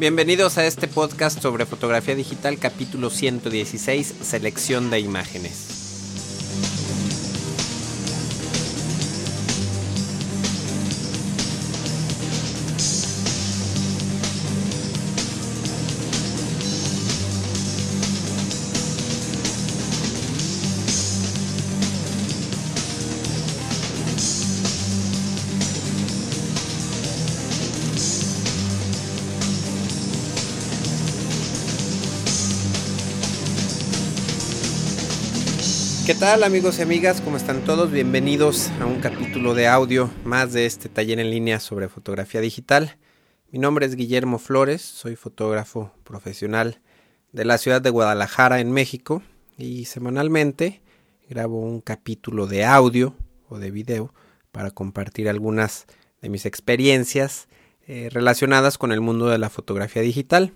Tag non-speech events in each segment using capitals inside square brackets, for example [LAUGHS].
Bienvenidos a este podcast sobre fotografía digital, capítulo 116, selección de imágenes. Amigos y amigas? ¿Cómo están todos? Bienvenidos a un capítulo de audio más de este taller en línea sobre fotografía digital. Mi nombre es Guillermo Flores, soy fotógrafo profesional de la ciudad de Guadalajara en México y semanalmente grabo un capítulo de audio o de video para compartir algunas de mis experiencias eh, relacionadas con el mundo de la fotografía digital.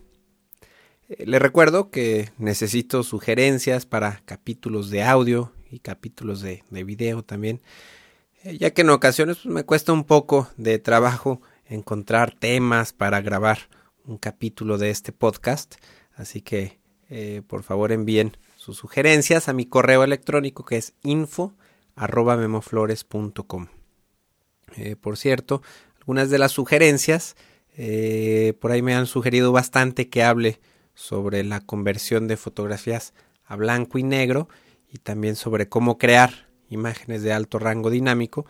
Eh, les recuerdo que necesito sugerencias para capítulos de audio y capítulos de, video también, eh, ya que en ocasiones pues, me cuesta un poco de trabajo encontrar temas para grabar un capítulo de este podcast, así que eh, por favor envíen sus sugerencias a mi correo electrónico que es info memoflores.com. por cierto, algunas de las sugerencias, por ahí me han sugerido bastante que hable sobre la conversión de fotografías a blanco y negro y también sobre cómo crear imágenes de alto rango dinámico,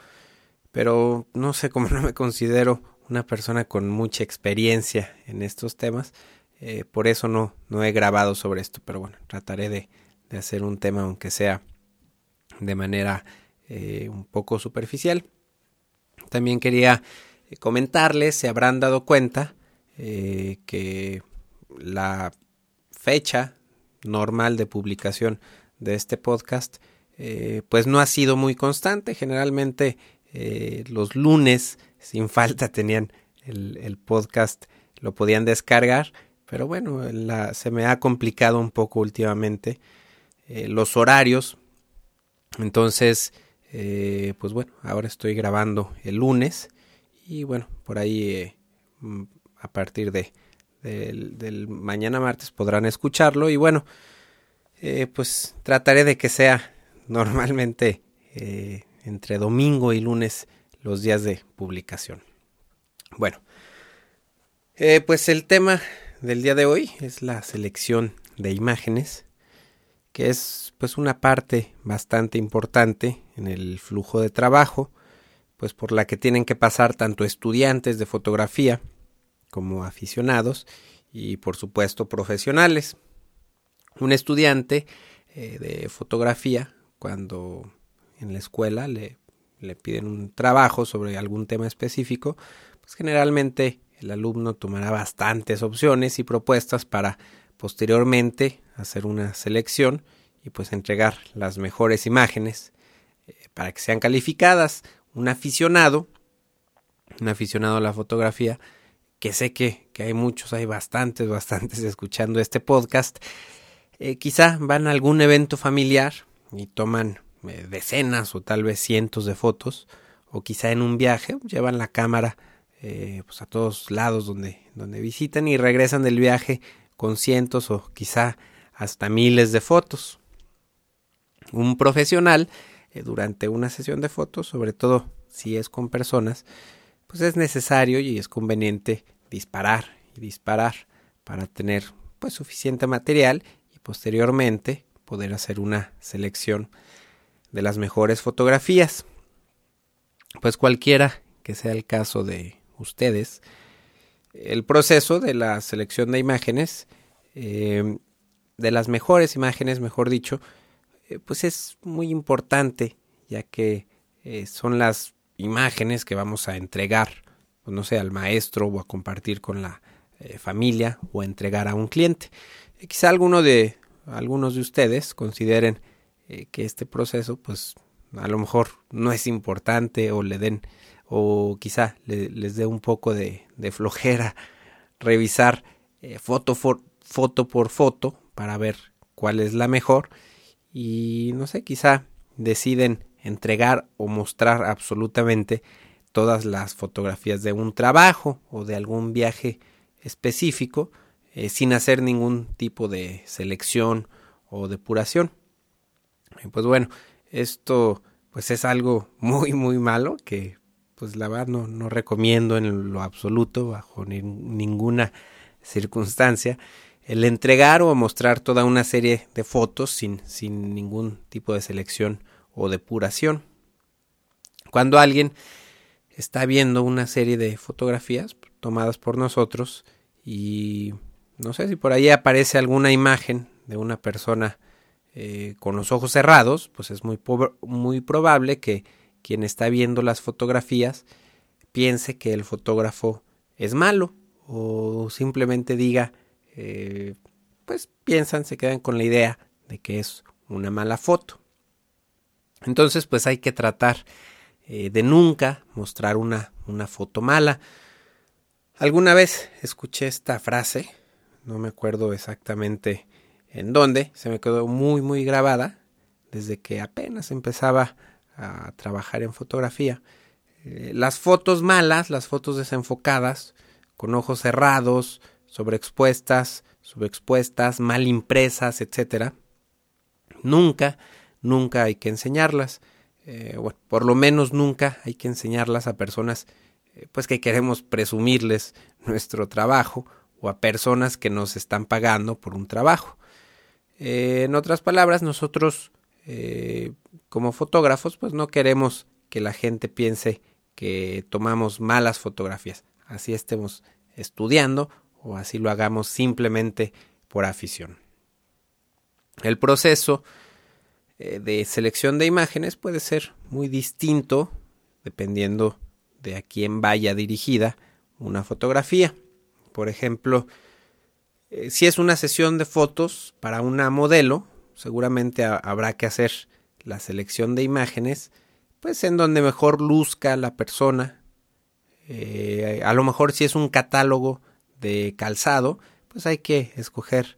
pero no sé cómo no me considero una persona con mucha experiencia en estos temas, eh, por eso no, no he grabado sobre esto, pero bueno, trataré de, de hacer un tema aunque sea de manera eh, un poco superficial. También quería eh, comentarles, se habrán dado cuenta que la fecha normal de publicación de este podcast eh, pues no ha sido muy constante. Generalmente eh, los lunes sin falta tenían el, podcast, lo podían descargar, pero bueno, se me ha complicado un poco últimamente eh, los horarios. Entonces, pues bueno, ahora estoy grabando el lunes y bueno, por ahí a partir de del, mañana martes podrán escucharlo y bueno, eh, pues trataré de que sea normalmente eh, entre domingo y lunes los días de publicación. Bueno, eh, pues el tema del día de hoy es la selección de imágenes, que es pues una parte bastante importante en el flujo de trabajo, pues por la que tienen que pasar tanto estudiantes de fotografía como aficionados y por supuesto profesionales. Un estudiante eh, de fotografía, cuando en la escuela le, le piden un trabajo sobre algún tema específico, pues generalmente el alumno tomará bastantes opciones y propuestas para posteriormente hacer una selección y pues entregar las mejores imágenes eh, para que sean calificadas. Un aficionado, un aficionado a la fotografía, que sé que, hay muchos, hay bastantes, [LAUGHS] bastantes escuchando este podcast, eh, quizá van a algún evento familiar y toman eh, decenas o tal vez cientos de fotos, o quizá en un viaje llevan la cámara eh, pues a todos lados donde, donde visitan y regresan del viaje con cientos o quizá hasta miles de fotos. Un profesional durante una sesión de fotos, sobre todo si es con personas, pues es necesario y es conveniente disparar y disparar para tener pues suficiente material posteriormente poder hacer una selección de las mejores fotografías. Pues cualquiera que sea el caso de ustedes, el proceso de la selección de imágenes, em, de las mejores imágenes, mejor dicho, eh, pues es muy importante, ya que eh, son las imágenes que vamos a entregar pues, no sé, al maestro o a compartir con la eh, familia o a entregar a un cliente. Eh, quizá alguno de, algunos de ustedes consideren eh, que este proceso, pues a lo mejor no es importante o le den, o quizá les dé un poco de, flojera revisar foto, foto por foto para ver cuál es la mejor. Y no sé, quizá deciden entregar o mostrar absolutamente todas las fotografías de un trabajo o de algún viaje específico eh, sin hacer ningún tipo de selección o depuración. pues bueno, esto pues es algo [LAUGHS] muy muy malo que pues la verdad no, no recomiendo en lo absoluto bajo ninguna circunstancia el entregar o mostrar toda una serie de fotos sin, sin ningún tipo de selección o depuración. Cuando alguien está viendo una serie de fotografías tomadas por nosotros y no sé si por ahí aparece alguna imagen de una persona eh, con los ojos cerrados, pues es muy, muy probable que quien está viendo las fotografías piense que el fotógrafo es malo o simplemente diga, eh, pues piensan, se quedan con la idea de que es una mala foto. Entonces, pues hay que tratar eh, de nunca mostrar una, una foto mala. Alguna vez escuché esta frase, no me acuerdo exactamente en dónde, se me quedó muy, muy grabada desde que apenas empezaba a trabajar en fotografía. Eh, las fotos malas, las fotos desenfocadas, con ojos cerrados, sobreexpuestas, subexpuestas, mal impresas, etcétera, nunca, nunca hay que enseñarlas. Eh, por lo menos nunca hay que enseñarlas a personas eh, pues que queremos presumirles nuestro trabajo o a personas que nos están pagando por un trabajo. en otras palabras, nosotros como fotógrafos, pues no queremos que la gente piense que tomamos malas fotografías, así estemos estudiando o así lo hagamos simplemente por afición. El proceso eh, de selección de imágenes puede ser muy distinto dependiendo de a quién vaya dirigida una fotografía. Por ejemplo, eh, si es una sesión de fotos para una modelo, seguramente habrá que hacer la selección de imágenes, pues en donde mejor luzca la persona. Eh, a lo mejor si es un catálogo de calzado, pues hay que escoger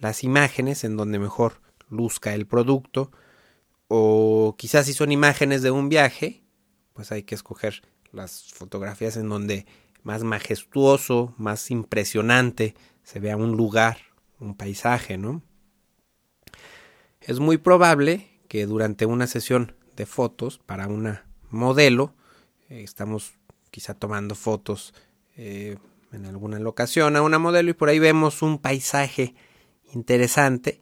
las imágenes en donde mejor luzca el producto. O quizás si son imágenes de un viaje, pues hay que escoger las fotografías en donde más majestuoso, más impresionante se vea un lugar, un paisaje, ¿no? Es muy probable que durante una sesión de fotos para una modelo, eh, estamos quizá tomando fotos eh, en alguna locación a una modelo y por ahí vemos un paisaje interesante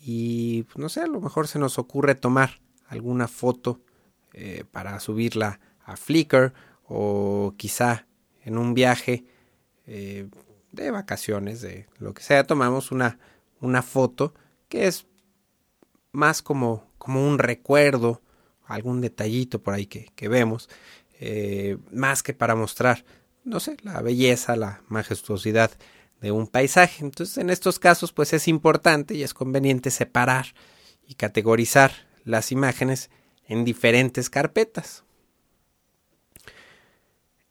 y pues, no sé, a lo mejor se nos ocurre tomar alguna foto eh, para subirla a Flickr o quizá en un viaje de vacaciones, de lo que sea, tomamos una, una foto que es más como como un recuerdo, algún detallito por ahí que, vemos, eh, más que para mostrar, no sé, la belleza, la majestuosidad de un paisaje. Entonces, en estos casos, pues es importante y es conveniente separar y categorizar las imágenes en diferentes carpetas.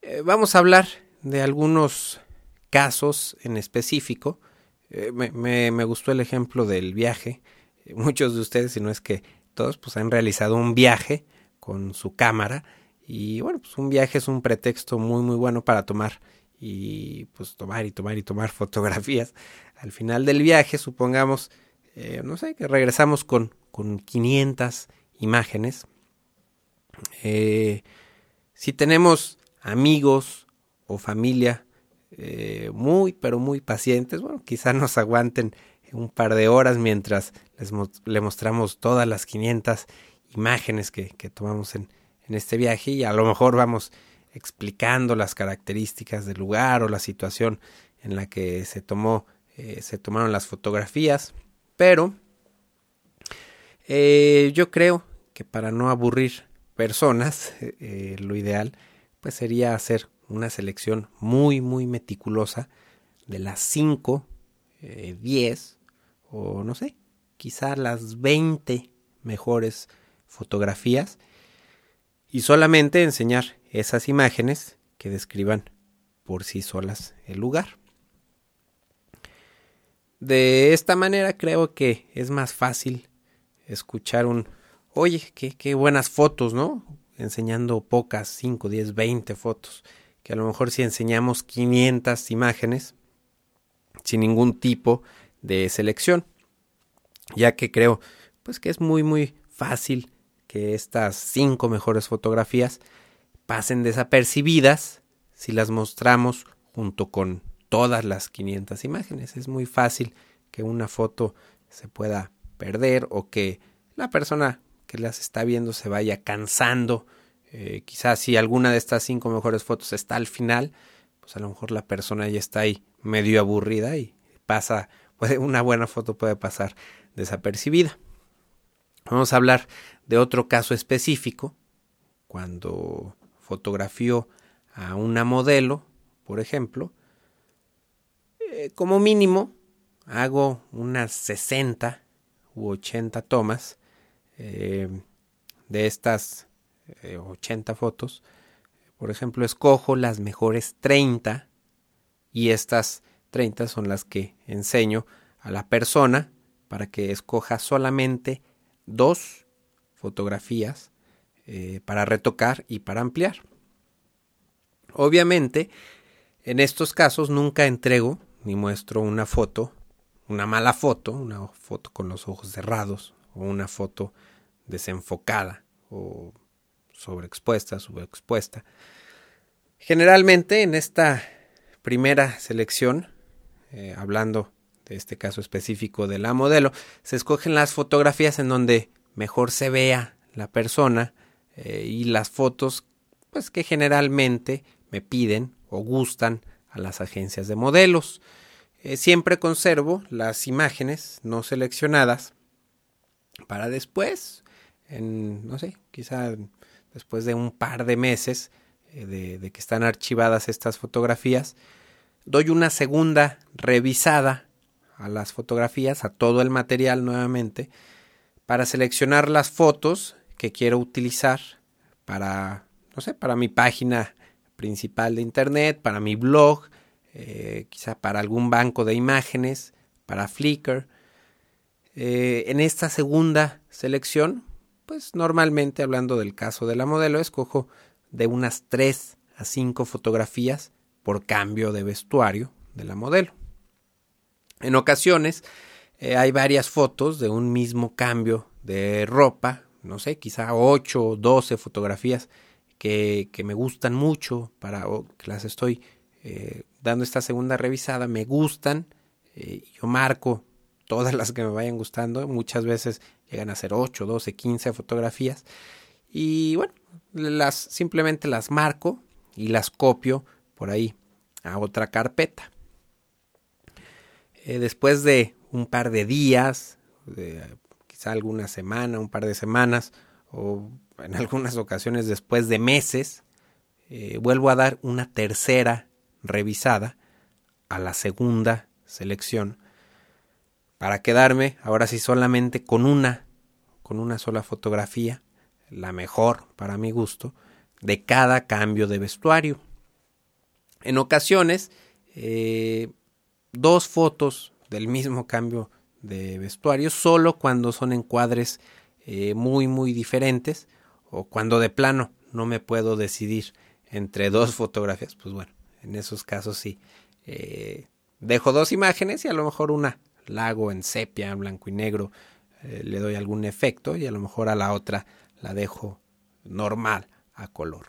Eh, vamos a hablar de algunos casos en específico. Eh, me, gustó el ejemplo del viaje. [LAUGHS] Muchos de ustedes, si no es que todos pues han realizado un viaje con su cámara y bueno, pues un viaje es un pretexto muy muy bueno para tomar y pues tomar y tomar y tomar [LAUGHS] fotografías. Al final del viaje, supongamos, eh, no sé, que regresamos con, con 500 imágenes. Eh, si tenemos amigos o familia eh, muy, pero muy pacientes, bueno, quizá nos aguanten un par de horas mientras les le mostramos todas las 500 imágenes que, tomamos en, este viaje y a lo mejor vamos explicando las características del lugar o la situación en la que se tomó eh, se tomaron las fotografías pero eh, yo creo que para no aburrir personas [LAUGHS] lo ideal pues sería hacer una selección muy muy meticulosa de las 5 10 o no sé, quizá las 20 mejores fotografías y solamente enseñar esas imágenes que describan por sí solas el lugar. De esta manera creo que es más fácil escuchar un, oye, qué, qué buenas fotos, ¿no? Enseñando pocas, 5, 10, 20 fotos, que a lo mejor si enseñamos 500 imágenes, sin ningún tipo de selección, ya que creo pues que es muy muy fácil que estas cinco mejores fotografías pasen desapercibidas si las mostramos junto con todas las 500 imágenes. Es muy fácil que una foto se pueda perder o que la persona que las está viendo se vaya cansando. Eh, quizás si alguna de estas cinco mejores fotos está al final, pues a lo mejor la persona ya está ahí medio aburrida y pasa, [LAUGHS] puede, una buena foto puede pasar desapercibida. Vamos a hablar de otro caso específico, cuando fotografió a una modelo, por ejemplo, eh, como mínimo hago unas 60 u 80 tomas eh, de estas 80 eh, fotos. Por ejemplo, escojo las mejores 30 y estas 30 son las que enseño a la persona para que escoja solamente dos fotografías eh, para retocar y para ampliar. Obviamente, en estos casos nunca entrego ni muestro una foto, una mala foto, una foto con los ojos cerrados una foto desenfocada o sobreexpuesta, subexpuesta. Generalmente en esta primera selección, eh, hablando de este caso específico de la modelo, se escogen las fotografías en donde mejor se vea la persona eh, y las fotos pues que generalmente me piden o gustan a las agencias de modelos. Eh, siempre conservo las imágenes no seleccionadas para después, en, no sé, quizá después de un par de meses eh, de, que están archivadas estas fotografías, doy una segunda revisada a las fotografías, a todo el material nuevamente, para seleccionar las fotos que quiero utilizar para, no sé, para mi página principal de internet, para mi blog, eh, quizá para algún banco de imágenes, para Flickr. Eh, en esta segunda selección, pues normalmente hablando del caso de la modelo, escojo de unas 3 a 5 fotografías por cambio de vestuario de la modelo. En ocasiones eh, hay varias fotos de un mismo cambio de ropa, no sé, quizá 8 o 12 fotografías que, que, me gustan mucho, para, que las estoy eh, dando esta segunda revisada, me gustan, yo marco todas las que me vayan gustando, muchas veces llegan a ser 8, 12, 15 fotografías, y bueno, las simplemente las marco y las copio por ahí a otra carpeta. después de un par de días, quizá alguna semana, un par de semanas, o en algunas ocasiones después de meses, eh, vuelvo a dar una tercera revisada a la segunda selección para quedarme ahora sí solamente con una, con una sola fotografía, la mejor para mi gusto, de cada cambio de vestuario. En ocasiones, eh, dos fotos del mismo cambio de vestuario solo cuando son encuadres eh, muy muy diferentes o cuando de plano no me puedo decidir entre dos [LAUGHS] fotografías pues bueno en esos casos sí eh, dejo dos imágenes y a lo mejor una la hago en sepia en blanco y negro eh, le doy algún efecto y a lo mejor a la otra la dejo normal a color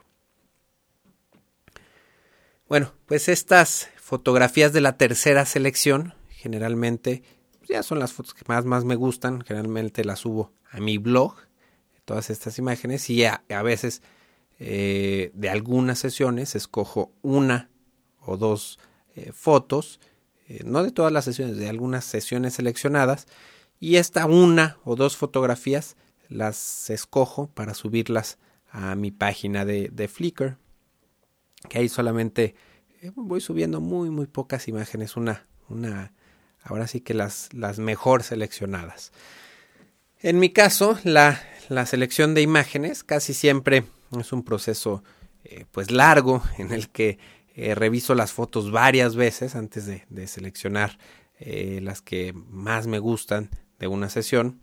bueno pues estas fotografías de la tercera selección generalmente pues, ya son las fotos que más, más me gustan. Generalmente las subo a mi blog, todas estas imágenes, y a, veces eh, de algunas sesiones escojo una o dos eh, fotos, eh, no de todas las sesiones, de algunas sesiones seleccionadas, y esta una o dos fotografías las escojo para subirlas a mi página de, de Flickr, que ahí solamente voy subiendo muy, muy pocas imágenes, una, una ahora sí que las, las mejor seleccionadas. En mi caso, la, la selección de imágenes casi siempre es un proceso eh, pues largo en el que eh, reviso las fotos varias veces antes de, seleccionar eh, las que más me gustan de una sesión.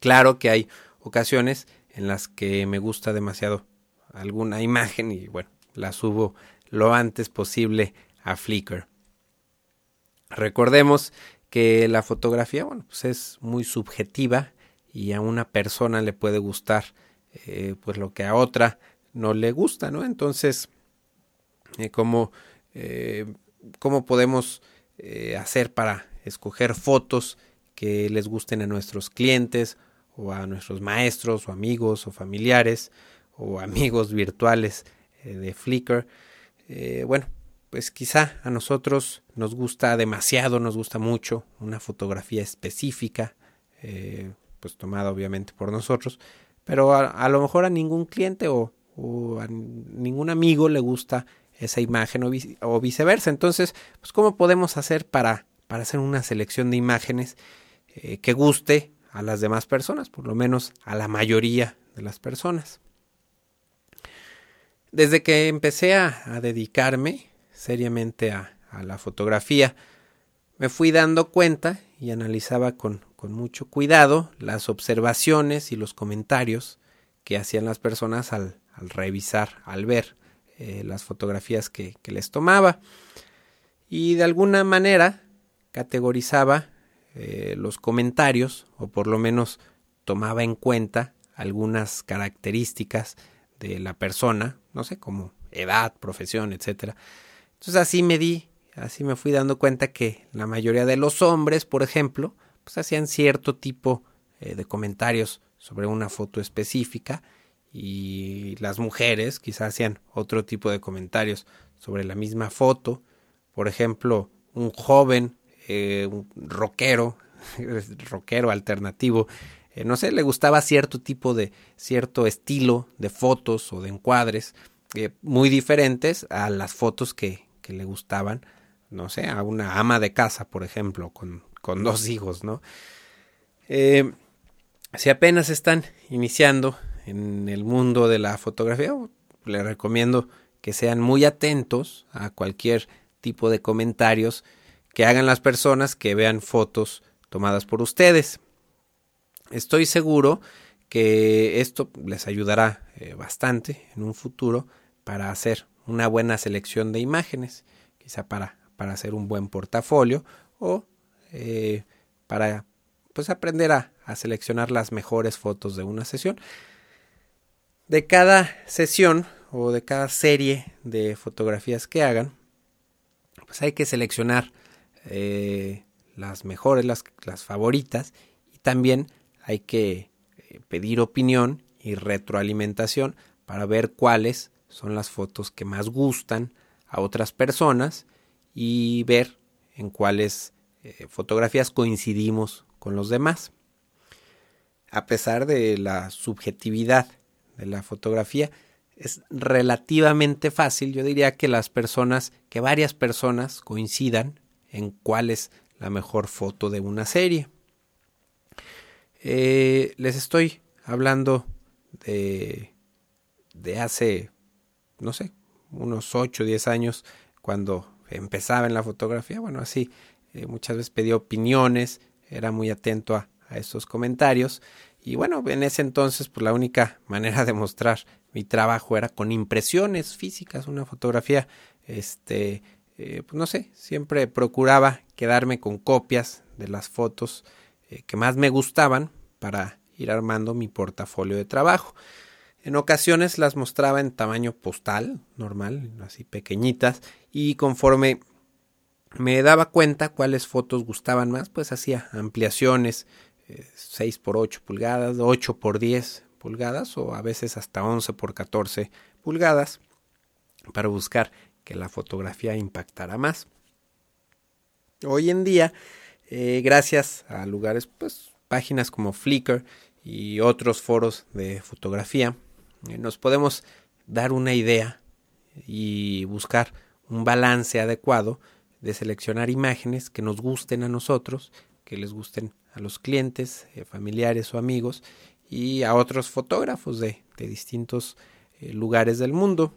Claro que hay ocasiones en las que me gusta demasiado alguna imagen y bueno, la subo lo antes posible a Flickr. Recordemos que la fotografía, bueno, pues es muy subjetiva y a una persona le puede gustar eh, pues lo que a otra no le gusta, ¿no? Entonces, eh, ¿cómo, eh, ¿cómo, podemos hacer para escoger fotos que les gusten a nuestros clientes o a nuestros maestros o amigos o familiares o [LAUGHS] amigos virtuales de Flickr? bueno, pues quizá a nosotros nos gusta demasiado, nos gusta mucho una fotografía específica, eh, pues tomada obviamente por nosotros, pero a, lo mejor a ningún cliente o, a ningún amigo le gusta esa imagen o, viceversa. Entonces, pues cómo podemos hacer para, para hacer una selección de imágenes eh, que guste a las demás personas, por lo menos a la mayoría de las personas. Desde que empecé a dedicarme seriamente a, la fotografía. Me fui dando cuenta y analizaba con, mucho cuidado las observaciones y los comentarios que hacían las personas al, revisar, al ver eh, las fotografías que, les tomaba. Y de alguna manera categorizaba eh, los comentarios, o por lo menos tomaba en cuenta algunas características de la persona, no sé, como edad, profesión, etcétera, entonces así me di, así me fui dando cuenta que la mayoría de los hombres, por ejemplo, pues hacían cierto tipo eh, de comentarios sobre una foto específica y las mujeres quizás hacían otro tipo de comentarios sobre la misma foto. Por ejemplo, un joven, eh, un rockero, [LAUGHS] rockero alternativo, eh, no sé, le gustaba cierto tipo de, cierto estilo de fotos o de encuadres muy diferentes a las fotos que, que le gustaban, no sé, a una ama de casa, por ejemplo, con, con dos hijos, ¿no? Eh, si apenas están iniciando en el mundo de la fotografía, les recomiendo que sean muy atentos a cualquier tipo de comentarios que hagan las personas que vean fotos tomadas por ustedes. Estoy seguro que esto les ayudará eh, bastante en un futuro para hacer una buena selección de imágenes, quizá para, para hacer un buen portafolio o eh, para pues aprender a, a seleccionar las mejores fotos de una sesión. De cada sesión o de cada serie de fotografías que hagan, pues hay que seleccionar eh, las mejores, las, favoritas y también hay que eh, pedir opinión y retroalimentación para ver cuáles son las fotos que más gustan a otras personas y ver en cuáles eh, fotografías coincidimos con los demás. A pesar de la subjetividad de la fotografía, es relativamente fácil, yo diría que las personas, que varias personas coincidan en cuál es la mejor foto de una serie. Eh, les estoy hablando de, de hace no sé, unos 8 o 10 años cuando empezaba en la fotografía, bueno, así eh, muchas veces pedía opiniones, era muy atento a, a estos comentarios y bueno, en ese entonces pues la única [LAUGHS] manera de mostrar mi trabajo era con impresiones físicas, una fotografía, este, eh, pues no sé, siempre procuraba quedarme con copias de las fotos eh, que más me gustaban para ir armando mi portafolio de trabajo. En ocasiones las mostraba en tamaño postal, normal, así pequeñitas, y conforme me daba cuenta cuáles fotos gustaban más, pues hacía ampliaciones, 6 eh, por 8 pulgadas, 8 por 10 pulgadas o a veces hasta 11 por 14 pulgadas para buscar que la fotografía impactara más. Hoy en día, eh, gracias a lugares, pues páginas como Flickr y otros foros de fotografía, eh, nos podemos dar una idea y buscar un balance adecuado de seleccionar imágenes que nos gusten a nosotros, que les gusten a los clientes, eh, familiares o amigos y a otros fotógrafos de, distintos eh, lugares del mundo.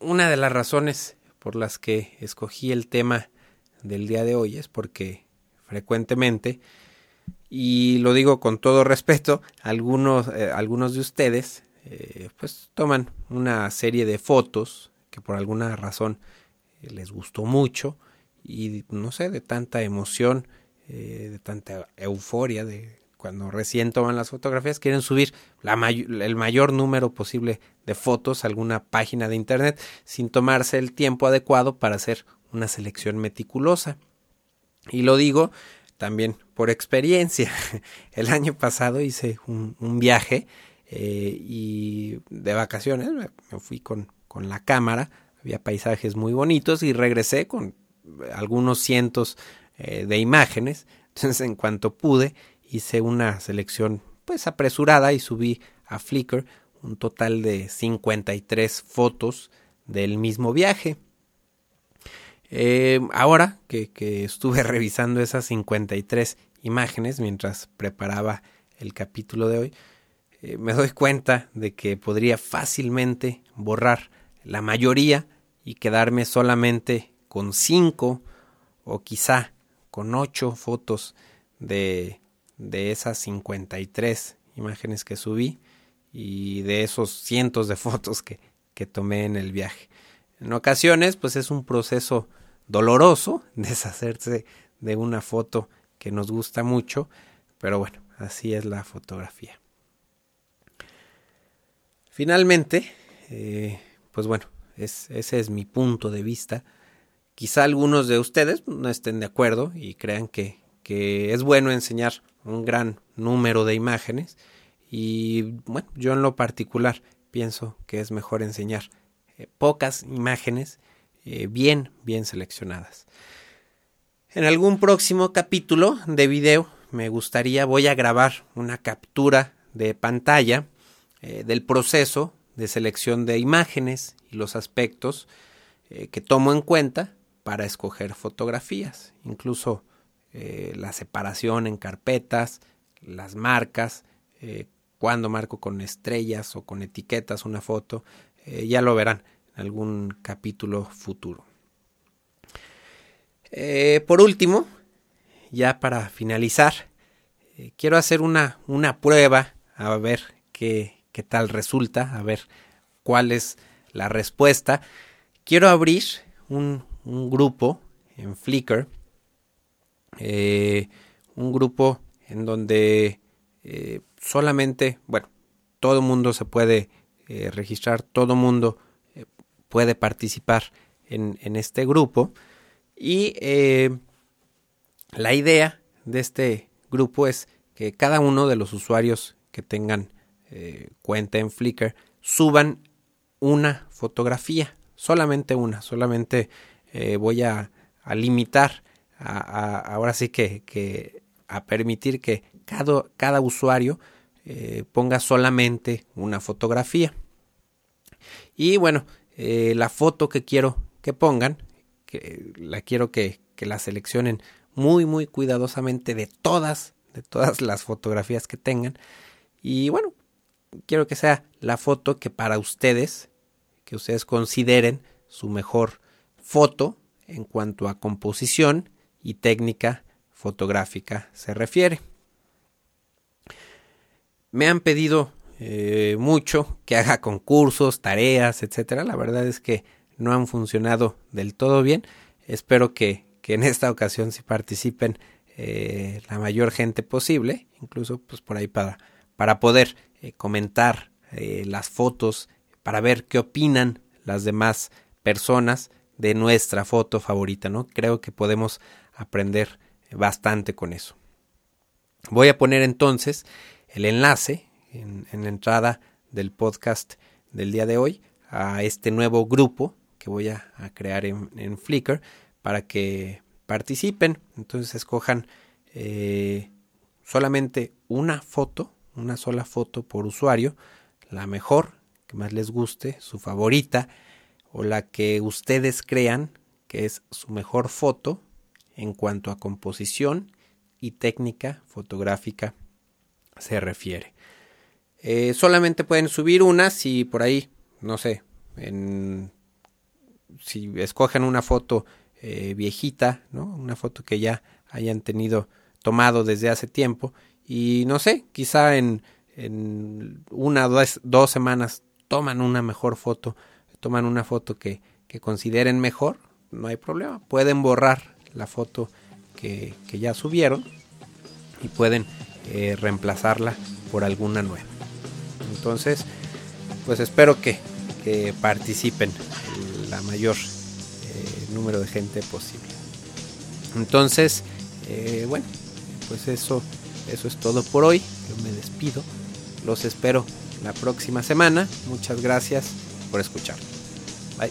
una de las razones por las que escogí el tema del día de hoy es porque frecuentemente y lo digo con todo respeto, algunos, eh, algunos de ustedes eh, pues toman una serie de fotos que por alguna razón les gustó mucho y no sé, de tanta emoción, de tanta euforia de cuando recién toman las fotografías, quieren subir la el mayor número posible de fotos a alguna página de internet sin tomarse el tiempo adecuado para hacer una selección meticulosa. Y lo digo también por experiencia. [LAUGHS] El año pasado hice un, viaje eh, y de vacaciones me fui con, con la cámara, había paisajes muy bonitos y regresé con algunos cientos eh, de imágenes. [LAUGHS] Entonces en cuanto pude hice una selección pues apresurada y subí a Flickr un total de 53 fotos del mismo viaje. Eh, ahora que, estuve [LAUGHS] revisando esas 53 imágenes mientras preparaba el capítulo de hoy, eh, me doy cuenta de que podría fácilmente borrar la mayoría y quedarme solamente con 5 o quizá con 8 fotos de de esas 53 imágenes que subí y de esos cientos de [LAUGHS] fotos que, que tomé en el viaje. En ocasiones, pues es un proceso doloroso [LAUGHS] deshacerse de una foto que nos gusta mucho, pero bueno, así es la fotografía. Finalmente, eh, pues bueno, es, ese es mi punto de vista. Quizá algunos de ustedes no estén de acuerdo y crean que, que es bueno enseñar un gran número de imágenes y bueno, yo en lo particular pienso que es mejor enseñar eh, pocas imágenes eh, bien, bien seleccionadas. En algún próximo capítulo de video me gustaría, voy a grabar una captura de pantalla eh, del proceso de selección de imágenes y los aspectos que tomo en cuenta para escoger fotografías. Incluso eh, la separación en carpetas, las marcas, eh, cuando marco con estrellas o con etiquetas una foto, eh, ya lo verán en algún capítulo futuro. por último, ya para finalizar, quiero hacer una, una, prueba a ver qué, qué tal resulta, a ver cuál es la respuesta. Quiero abrir un, un grupo en Flickr eh, un grupo en donde eh, solamente, bueno, todo mundo se puede eh, registrar, todo mundo puede participar en, en, este grupo. Y la idea de este grupo es que cada uno de los usuarios que tengan cuenta en Flickr suban una fotografía, solamente una, solamente voy a, a limitar ahora sí que, a permitir que cada, cada usuario eh, ponga solamente una fotografía. Y bueno, eh, la foto que quiero que pongan, que la quiero que, que la seleccionen muy muy cuidadosamente de todas, de todas las fotografías que tengan. Y bueno, quiero que sea la foto que para ustedes, que ustedes consideren su mejor foto en cuanto a composición y técnica fotográfica se refiere. Me han pedido eh, mucho que haga concursos, tareas, etcétera. La verdad es que no han funcionado del todo bien. Espero que, que en esta ocasión sí participen eh, la mayor gente posible, incluso pues por ahí para, para poder eh, comentar las fotos, para ver qué opinan las demás personas de nuestra foto favorita, ¿no? Creo que podemos aprender bastante con eso. Voy a poner entonces el enlace en, la entrada del podcast del día de hoy a este nuevo grupo que voy a, crear en, Flickr para que participen. Entonces escojan eh, solamente una foto, una sola foto por usuario, la mejor, que más les guste, su favorita o la que ustedes crean que es su mejor foto en cuanto a composición y técnica fotográfica se refiere. Eh, solamente pueden subir una si por ahí, no sé, en, si escogen una foto eh, viejita, ¿no? una foto que ya hayan tenido tomado desde hace tiempo y no sé, quizá en, en una o dos, dos, semanas toman una mejor foto, toman una foto que, que consideren mejor, no hay problema. Pueden borrar la foto que, ya subieron y pueden eh, reemplazarla por alguna nueva. Entonces, pues espero que, que participen la mayor eh, número de gente posible. Entonces, eh, bueno, pues eso, eso es todo por hoy. Yo me despido. Los espero la próxima semana. Muchas gracias por escuchar. Bye.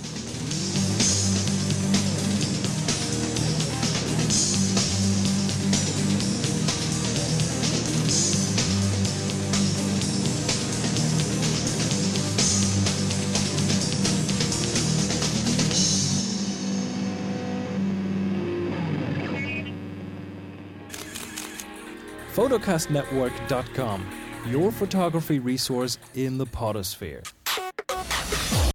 photocastnetwork.com, your photography resource in the potosphere.